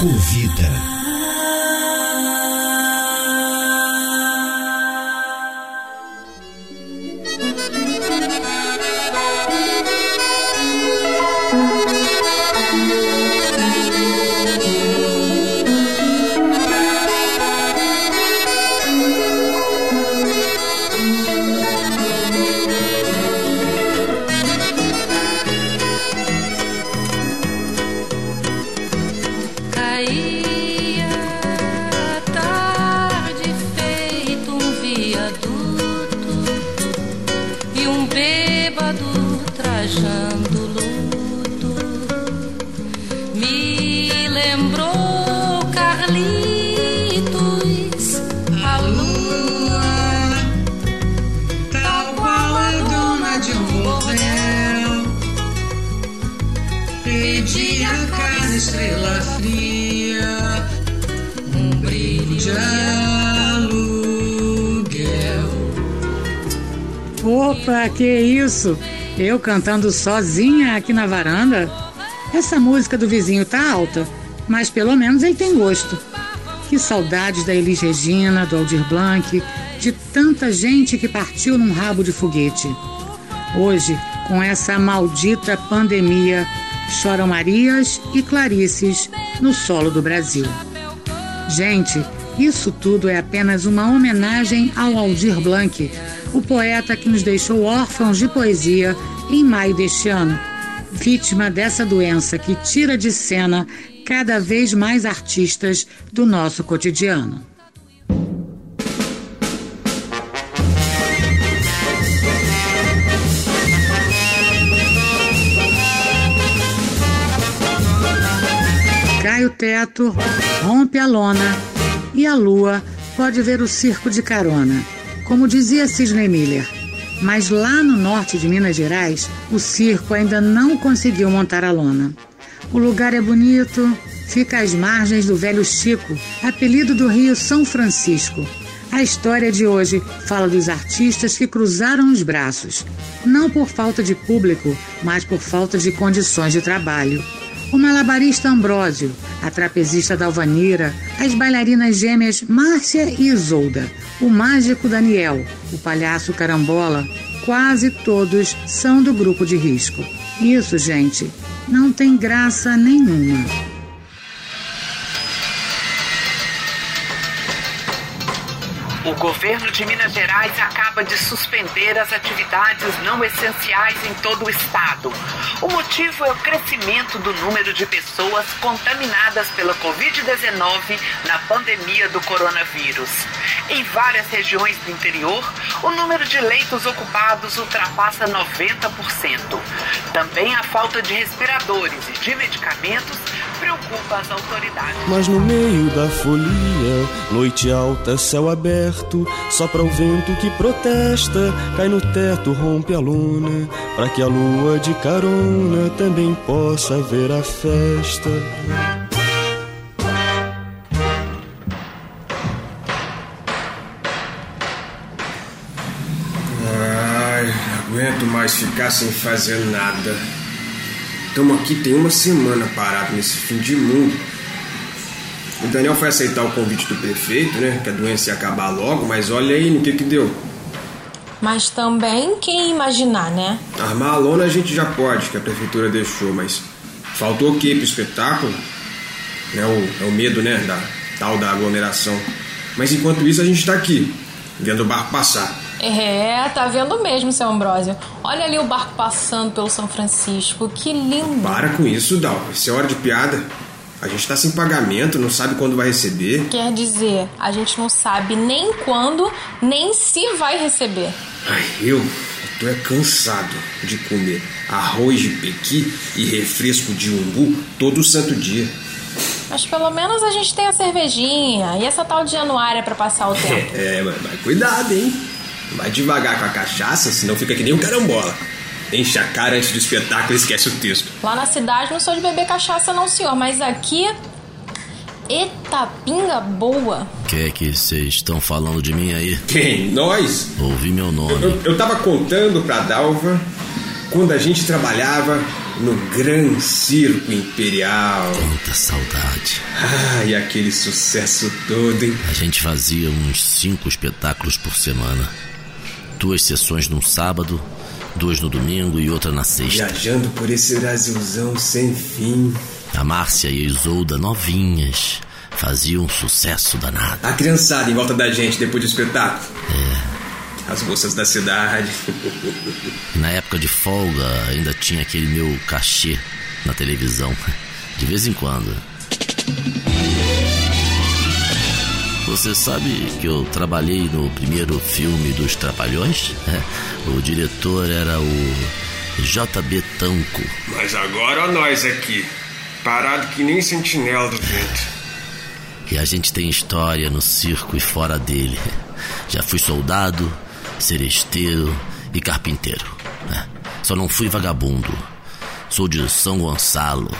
Convida. Opa, que isso? Eu cantando sozinha aqui na varanda? Essa música do vizinho tá alta, mas pelo menos ele tem gosto. Que saudades da Elis Regina, do Aldir Blanc, de tanta gente que partiu num rabo de foguete. Hoje, com essa maldita pandemia, choram Marias e Clarices no solo do Brasil. Gente, isso tudo é apenas uma homenagem ao Aldir Blanc, o poeta que nos deixou órfãos de poesia em maio deste ano, vítima dessa doença que tira de cena cada vez mais artistas do nosso cotidiano. Cai o teto, rompe a lona e a lua pode ver o circo de carona como dizia Sidney Miller. Mas lá no norte de Minas Gerais, o circo ainda não conseguiu montar a lona. O lugar é bonito, fica às margens do Velho Chico, apelido do Rio São Francisco. A história de hoje fala dos artistas que cruzaram os braços, não por falta de público, mas por falta de condições de trabalho o malabarista Ambrósio, a trapezista Dalvanira, as bailarinas gêmeas Márcia e Isolda, o mágico Daniel, o palhaço Carambola, quase todos são do grupo de risco. Isso, gente, não tem graça nenhuma. O governo de Minas Gerais acaba de suspender as atividades não essenciais em todo o estado. O motivo é o crescimento do número de pessoas contaminadas pela Covid-19 na pandemia do coronavírus. Em várias regiões do interior, o número de leitos ocupados ultrapassa 90%. Também a falta de respiradores e de medicamentos preocupa as autoridades. Mas no meio da folia, noite alta, céu aberto, sopra o vento que protesta, cai no teto, rompe a luna, para que a lua de carona também possa ver a festa. Ai, aguento mais ficar sem fazer nada. Estamos aqui tem uma semana parado nesse fim de mundo. O Daniel foi aceitar o convite do prefeito, né? Que a doença ia acabar logo, mas olha aí no que que deu. Mas também quem imaginar, né? Armar a lona a gente já pode, que a prefeitura deixou, mas faltou o quê pro espetáculo? É o, é o medo, né? Da tal da aglomeração. Mas enquanto isso a gente tá aqui, vendo o barco passar. É, tá vendo mesmo, seu Ambrósio. Olha ali o barco passando pelo São Francisco, que lindo. Para com isso, Dal. Isso é hora de piada. A gente tá sem pagamento, não sabe quando vai receber. Quer dizer, a gente não sabe nem quando, nem se vai receber. Ai, eu tô é cansado de comer arroz de pequi e refresco de umbu todo santo dia. Mas pelo menos a gente tem a cervejinha e essa tal de januária para passar o tempo. É, mas, mas cuidado, hein? Vai devagar com a cachaça, senão fica que nem um carambola. Enche a cara antes do espetáculo e esquece o texto. Lá na cidade não sou de beber cachaça não, senhor, mas aqui... Eita, pinga boa. Que é que vocês estão falando de mim aí? Quem? Nós? Ouvi meu nome. Eu, eu tava contando pra Dalva quando a gente trabalhava no Gran Circo Imperial. Quanta saudade. Ah, e aquele sucesso todo, hein? A gente fazia uns cinco espetáculos por semana. Duas sessões num sábado, duas no domingo e outra na sexta. Viajando por esse Brasilzão sem fim. A Márcia e a Isolda, novinhas, faziam um sucesso danado. A criançada em volta da gente depois do espetáculo. É. As moças da cidade. Na época de folga ainda tinha aquele meu cachê na televisão. De vez em quando. Você sabe que eu trabalhei no primeiro filme dos Trapalhões? O diretor era o JB Tanco. Mas agora nós aqui. Parado que nem sentinela do vento. E a gente tem história no circo e fora dele. Já fui soldado, seresteiro e carpinteiro. né? Só não fui vagabundo. Sou de São Gonçalo,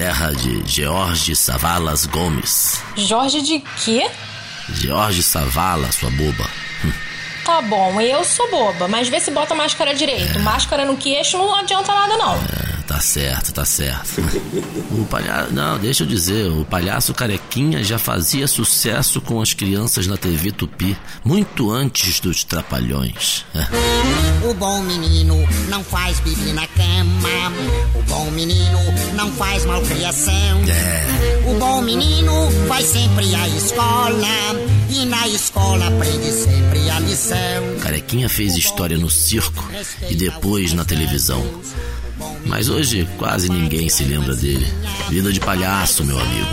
terra de George Savalas Gomes. Jorge de quê? George Savala, sua boba. Tá bom, eu sou boba, mas vê se bota máscara direito. Máscara no queixo não adianta nada, não. É, tá certo, tá certo. O palhaço. Não, deixa eu dizer, o palhaço carequinha já fazia sucesso com as crianças na TV Tupi, muito antes dos trapalhões. O bom menino não faz bibi na cama. O bom menino não faz malcriação. É. O bom menino vai sempre à escola. E na escola aprende sempre a lição. Carequinha fez história no circo e depois na televisão. Mas hoje quase ninguém se lembra dele. Vida de palhaço, meu amigo.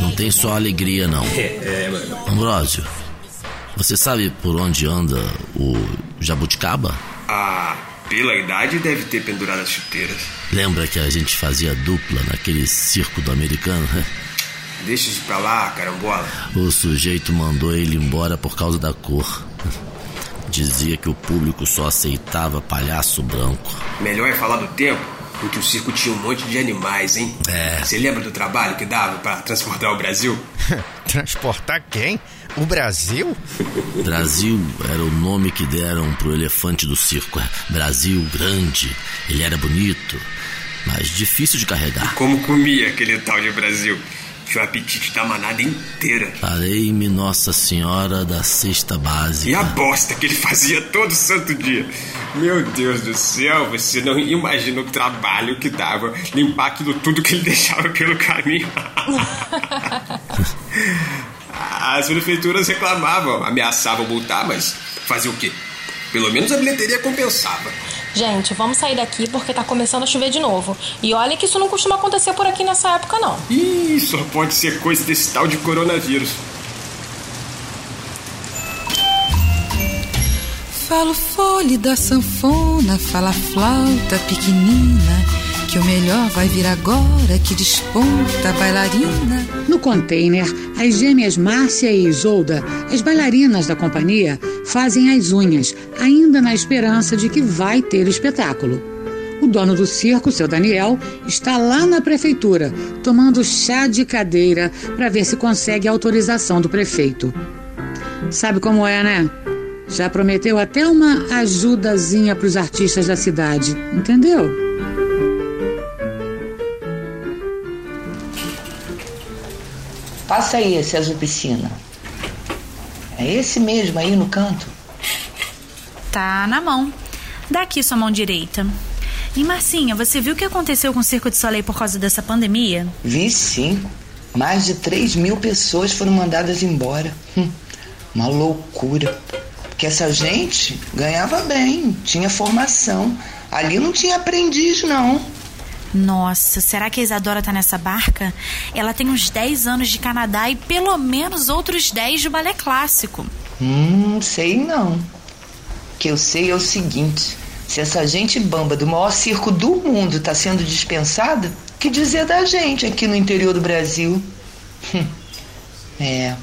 Não tem só alegria, não. É, mano. Ambrósio, você sabe por onde anda o jabuticaba? Ah, pela idade deve ter pendurado as chuteiras. Lembra que a gente fazia dupla naquele circo do americano? Deixa isso pra lá, carambola. O sujeito mandou ele embora por causa da cor. Dizia que o público só aceitava palhaço branco. Melhor é falar do tempo em que o circo tinha um monte de animais, hein? É. Você lembra do trabalho que dava pra transportar o Brasil? Transportar quem? O Brasil? Brasil era o nome que deram pro elefante do circo. É, Brasil grande, ele era bonito, mas difícil de carregar. Como comia aquele tal de Brasil? Tinha o apetite da manada inteira. Parei-me Nossa Senhora da Cesta E a bosta que ele fazia todo santo dia. Meu Deus do céu, você não imagina o trabalho que dava limpar aquilo tudo que ele deixava pelo caminho. As prefeituras reclamavam, ameaçavam multar, mas fazer o quê? Pelo menos a bilheteria compensava. Gente, vamos sair daqui porque tá começando a chover de novo. E olha que isso não costuma acontecer por aqui nessa época, não. Ih, só pode ser coisa desse tal de coronavírus. Fala o fole da sanfona, fala a flauta pequenina, que o melhor vai vir agora que desponta a bailarina. No container, as gêmeas Márcia e Isolda, as bailarinas da companhia, fazem as unhas, ainda na esperança de que vai ter espetáculo. O dono do circo, seu Daniel, está lá na prefeitura, tomando chá de cadeira para ver se consegue a autorização do prefeito. Sabe como é, né? Já prometeu até uma ajudazinha para os artistas da cidade, entendeu? Passa aí esse azul piscina. É esse mesmo aí no canto? Tá na mão. Dá aqui sua mão direita. E Marcinha, você viu o que aconteceu com o Circo de Soleil por causa dessa pandemia? Vi sim. Mais de 3 mil pessoas foram mandadas embora. Hum, uma loucura. Porque essa gente ganhava bem, tinha formação. Ali não tinha aprendiz, não. Nossa, será que a Isadora tá nessa barca? Ela tem uns 10 anos de Canadá e pelo menos outros 10 de balé clássico. Hum, sei não. O que eu sei é o seguinte: se essa gente bamba do maior circo do mundo tá sendo dispensada, que dizer da gente aqui no interior do Brasil? Hum, é,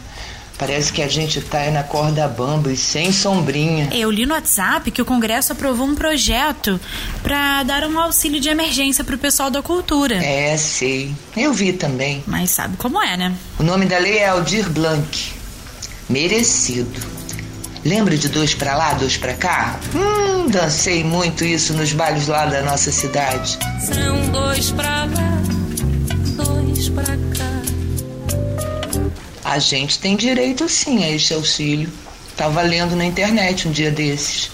parece que a gente tá aí na corda bamba e sem sombrinha. Eu li no WhatsApp que o Congresso aprovou um projeto para dar um auxílio de emergência pro pessoal da cultura. É, sei. Eu vi também. Mas sabe como é, né? O nome da lei é Aldir Blanc. Merecido. Lembra de dois pra lá, dois pra cá? Hum, dancei muito isso nos bailes lá da nossa cidade. São dois pra lá, dois pra cá. A gente tem direito sim a este auxílio. Tava lendo na internet um dia desses.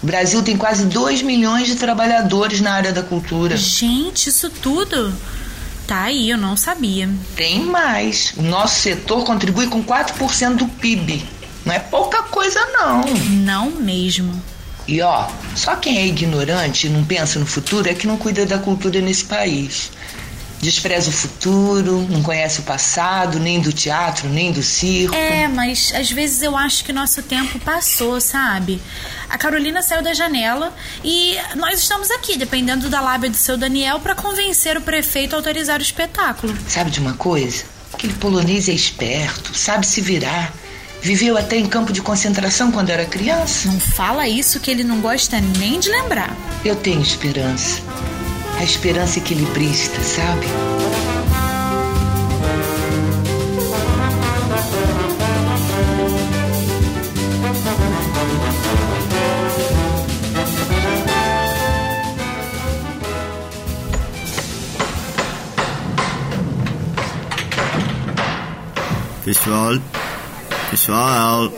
O Brasil tem quase 2 milhões de trabalhadores na área da cultura. Gente, isso tudo? Tá aí, eu não sabia. Tem mais. O nosso setor contribui com 4% do PIB. Não é pouca coisa, não. Não mesmo. E ó, só quem é ignorante e não pensa no futuro é que não cuida da cultura nesse país. Despreza o futuro, não conhece o passado, nem do teatro, nem do circo. É, mas às vezes eu acho que nosso tempo passou, sabe? A Carolina saiu da janela e nós estamos aqui, dependendo da lábia do seu Daniel, para convencer o prefeito a autorizar o espetáculo. Sabe de uma coisa? Aquele polonês é esperto, sabe se virar. Viveu até em campo de concentração quando era criança. Não fala isso que ele não gosta nem de lembrar. Eu tenho esperança. A esperança equilibrista, sabe? Pessoal, pessoal,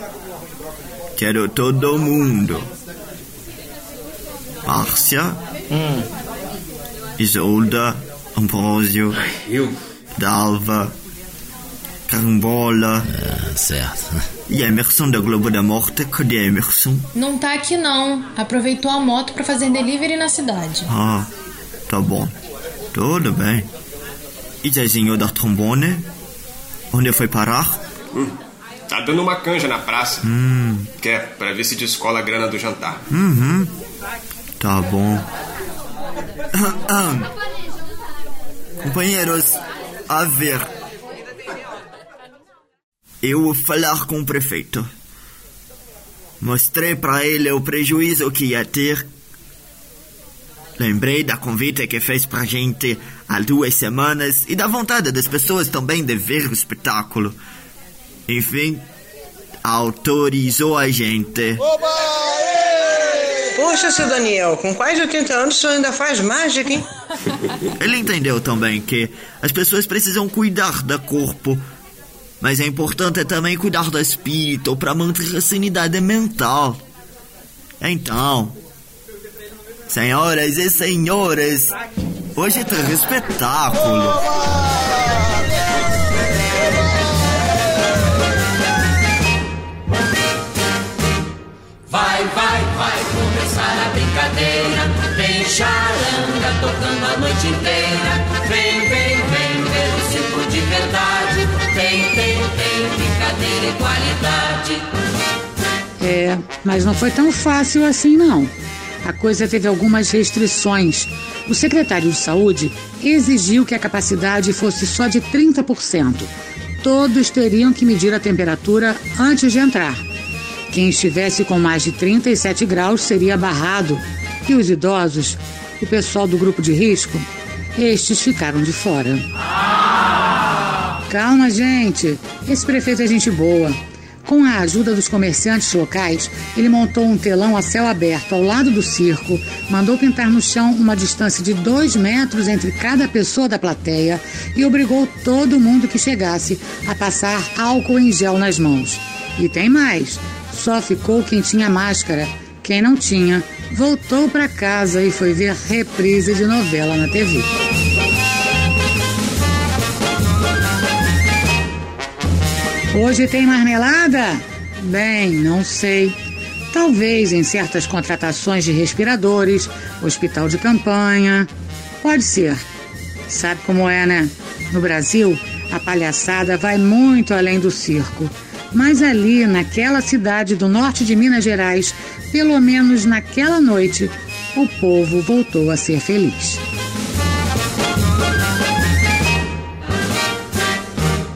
quero todo mundo. Márcia, Hum. Isolda, Ambrósio, eu? Dalva, Carambola. É, certo. E Emerson da Globo da Morte, cadê Emerson? Não tá aqui não. Aproveitou a moto pra fazer delivery na cidade. Ah, tá bom. Tudo bem. E Zezinho da Trombone? Onde foi parar? Hum. Tá dando uma canja na praça. Hum, Quer, pra ver se descola a grana do jantar. uhum. Tá bom. Companheiros, a ver. Eu vou falar com o prefeito. Mostrei para ele o prejuízo que ia ter. Lembrei da convite que fez pra gente há duas semanas e da vontade das pessoas também de ver o espetáculo. Enfim, autorizou a gente. Poxa, seu Daniel, com quase 80 anos o senhor ainda faz mágica, hein? Ele entendeu também que as pessoas precisam cuidar do corpo, mas é importante também cuidar do espírito para manter a sanidade mental. Então, senhoras e senhores, hoje tem espetáculo. Vai, vai, vai começar a brincadeira. Tem charanga tocando a noite inteira. Vem, vem, vem ver o circo de verdade. Tem, tem, tem brincadeira e qualidade. É, mas não foi tão fácil assim, não. A coisa teve algumas restrições. O secretário de Saúde exigiu que a capacidade fosse só de 30%. Todos teriam que medir a temperatura antes de entrar. Quem estivesse com mais de 37 graus seria barrado. E os idosos, o pessoal do grupo de risco, estes ficaram de fora. Calma, gente. Esse prefeito é gente boa. Com a ajuda dos comerciantes locais, ele montou um telão a céu aberto ao lado do circo, mandou pintar no chão uma distância de dois metros entre cada pessoa da plateia e obrigou todo mundo que chegasse a passar álcool em gel nas mãos. E tem mais: só ficou quem tinha máscara. Quem não tinha, voltou para casa e foi ver reprise de novela na TV. Hoje tem marmelada? Bem, não sei. Talvez em certas contratações de respiradores, hospital de campanha. Pode ser. Sabe como é, né? No Brasil, a palhaçada vai muito além do circo. Mas ali, naquela cidade do norte de Minas Gerais, pelo menos naquela noite, o povo voltou a ser feliz.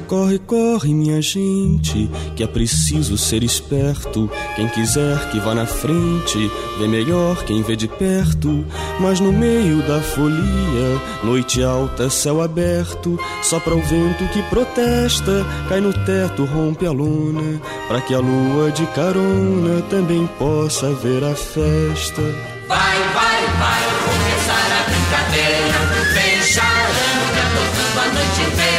Corre Corre, minha gente, que é preciso ser esperto. Quem quiser que vá na frente, vê melhor quem vê de perto. Mas no meio da folia, noite alta, céu aberto, sopra o vento que protesta, cai no teto, rompe a luna, para que a lua de carona também possa ver a festa. Vai, vai, vai começar a brincadeira. Vem charanga tocando a noite inteira.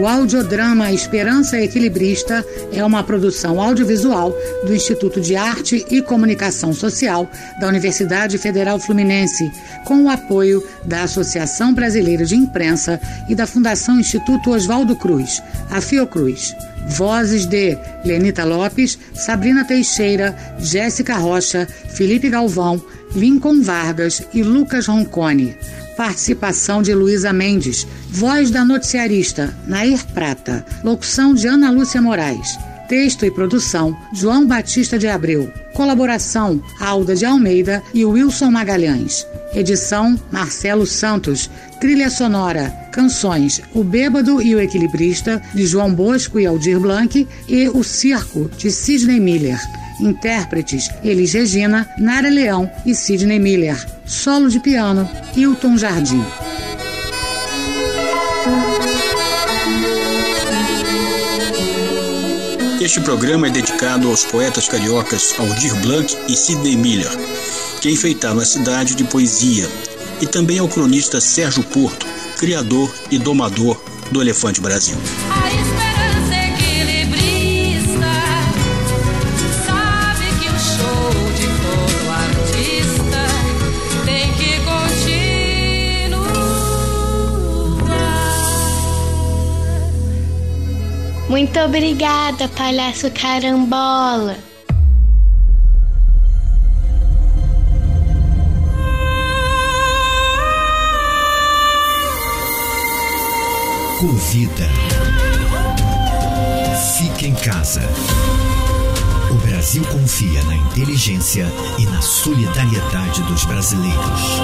O audiodrama Esperança Equilibrista é uma produção audiovisual do Instituto de Arte e Comunicação Social da Universidade Federal Fluminense, com o apoio da Associação Brasileira de Imprensa e da Fundação Instituto Oswaldo Cruz, a Fiocruz. Vozes de Lenita Lopes, Sabrina Teixeira, Jéssica Rocha, Felipe Galvão, Lincoln Vargas e Lucas Roncone. Participação de Luísa Mendes. Voz da noticiarista Nair Prata. Locução de Ana Lúcia Moraes. Texto e produção João Batista de Abreu. Colaboração Alda de Almeida e Wilson Magalhães. Edição Marcelo Santos. Trilha sonora Canções O Bêbado e o Equilibrista de João Bosco e Aldir Blanc e O Circo de Sidney Miller. Intérpretes Elis Regina, Nara Leão e Sidney Miller. Solo de piano Hilton Jardim. Este programa é dedicado aos poetas cariocas Aldir Blanc e Sidney Miller, que enfeitaram a cidade de poesia, e também ao cronista Sérgio Porto, criador e domador do Elefante Brasil. Muito obrigada, palhaço carambola. Convida. Fique em casa. O Brasil confia na inteligência e na solidariedade dos brasileiros.